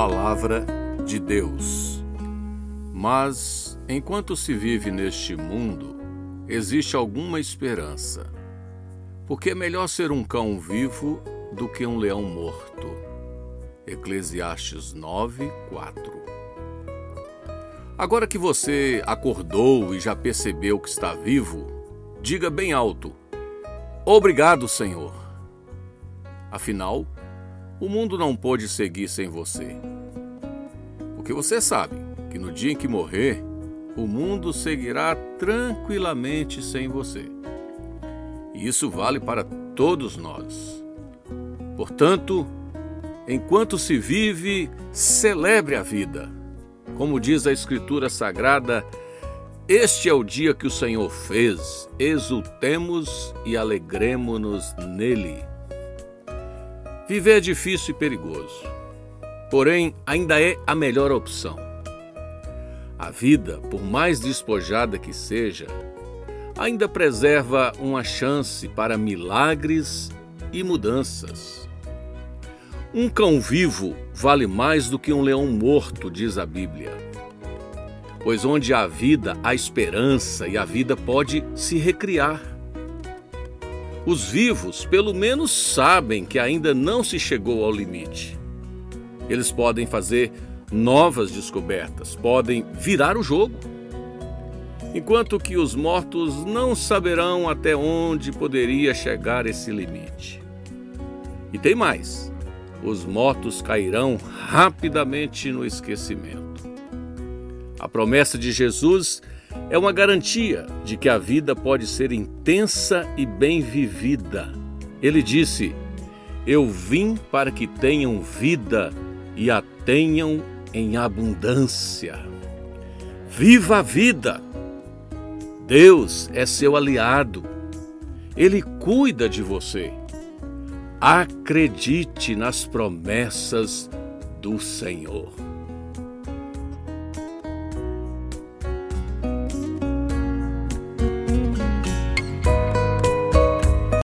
palavra de Deus. Mas, enquanto se vive neste mundo, existe alguma esperança. Porque é melhor ser um cão vivo do que um leão morto. Eclesiastes 9, 4. Agora que você acordou e já percebeu que está vivo, diga bem alto: Obrigado, Senhor. Afinal, o mundo não pode seguir sem você. Porque você sabe que no dia em que morrer, o mundo seguirá tranquilamente sem você. E isso vale para todos nós. Portanto, enquanto se vive, celebre a vida. Como diz a Escritura Sagrada, este é o dia que o Senhor fez, exultemos e alegremos-nos nele. Viver é difícil e perigoso, porém ainda é a melhor opção. A vida, por mais despojada que seja, ainda preserva uma chance para milagres e mudanças. Um cão vivo vale mais do que um leão morto, diz a Bíblia. Pois onde há vida, há esperança e a vida pode se recriar. Os vivos, pelo menos, sabem que ainda não se chegou ao limite. Eles podem fazer novas descobertas, podem virar o jogo. Enquanto que os mortos não saberão até onde poderia chegar esse limite. E tem mais: os mortos cairão rapidamente no esquecimento. A promessa de Jesus é uma garantia de que a vida pode ser intensa e bem vivida. Ele disse: Eu vim para que tenham vida e a tenham em abundância. Viva a vida! Deus é seu aliado. Ele cuida de você. Acredite nas promessas do Senhor.